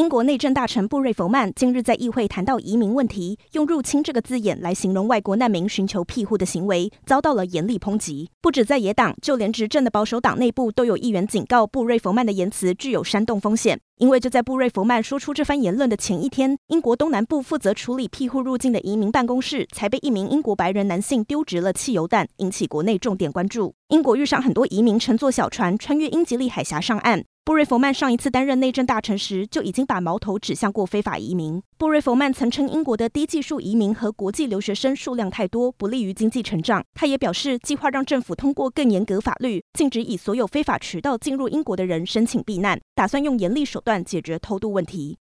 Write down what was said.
英国内政大臣布瑞弗曼近日在议会谈到移民问题，用“入侵”这个字眼来形容外国难民寻求庇护的行为，遭到了严厉抨击。不止在野党，就连执政的保守党内部都有议员警告布瑞弗曼的言辞具有煽动风险。因为就在布瑞弗曼说出这番言论的前一天，英国东南部负责处理庇护入境的移民办公室才被一名英国白人男性丢掷了汽油弹，引起国内重点关注。英国遇上很多移民乘坐小船穿越英吉利海峡上岸。布瑞弗曼上一次担任内政大臣时，就已经把矛头指向过非法移民。布瑞弗曼曾称英国的低技术移民和国际留学生数量太多，不利于经济成长。他也表示，计划让政府通过更严格法律，禁止以所有非法渠道进入英国的人申请避难，打算用严厉手段解决偷渡问题。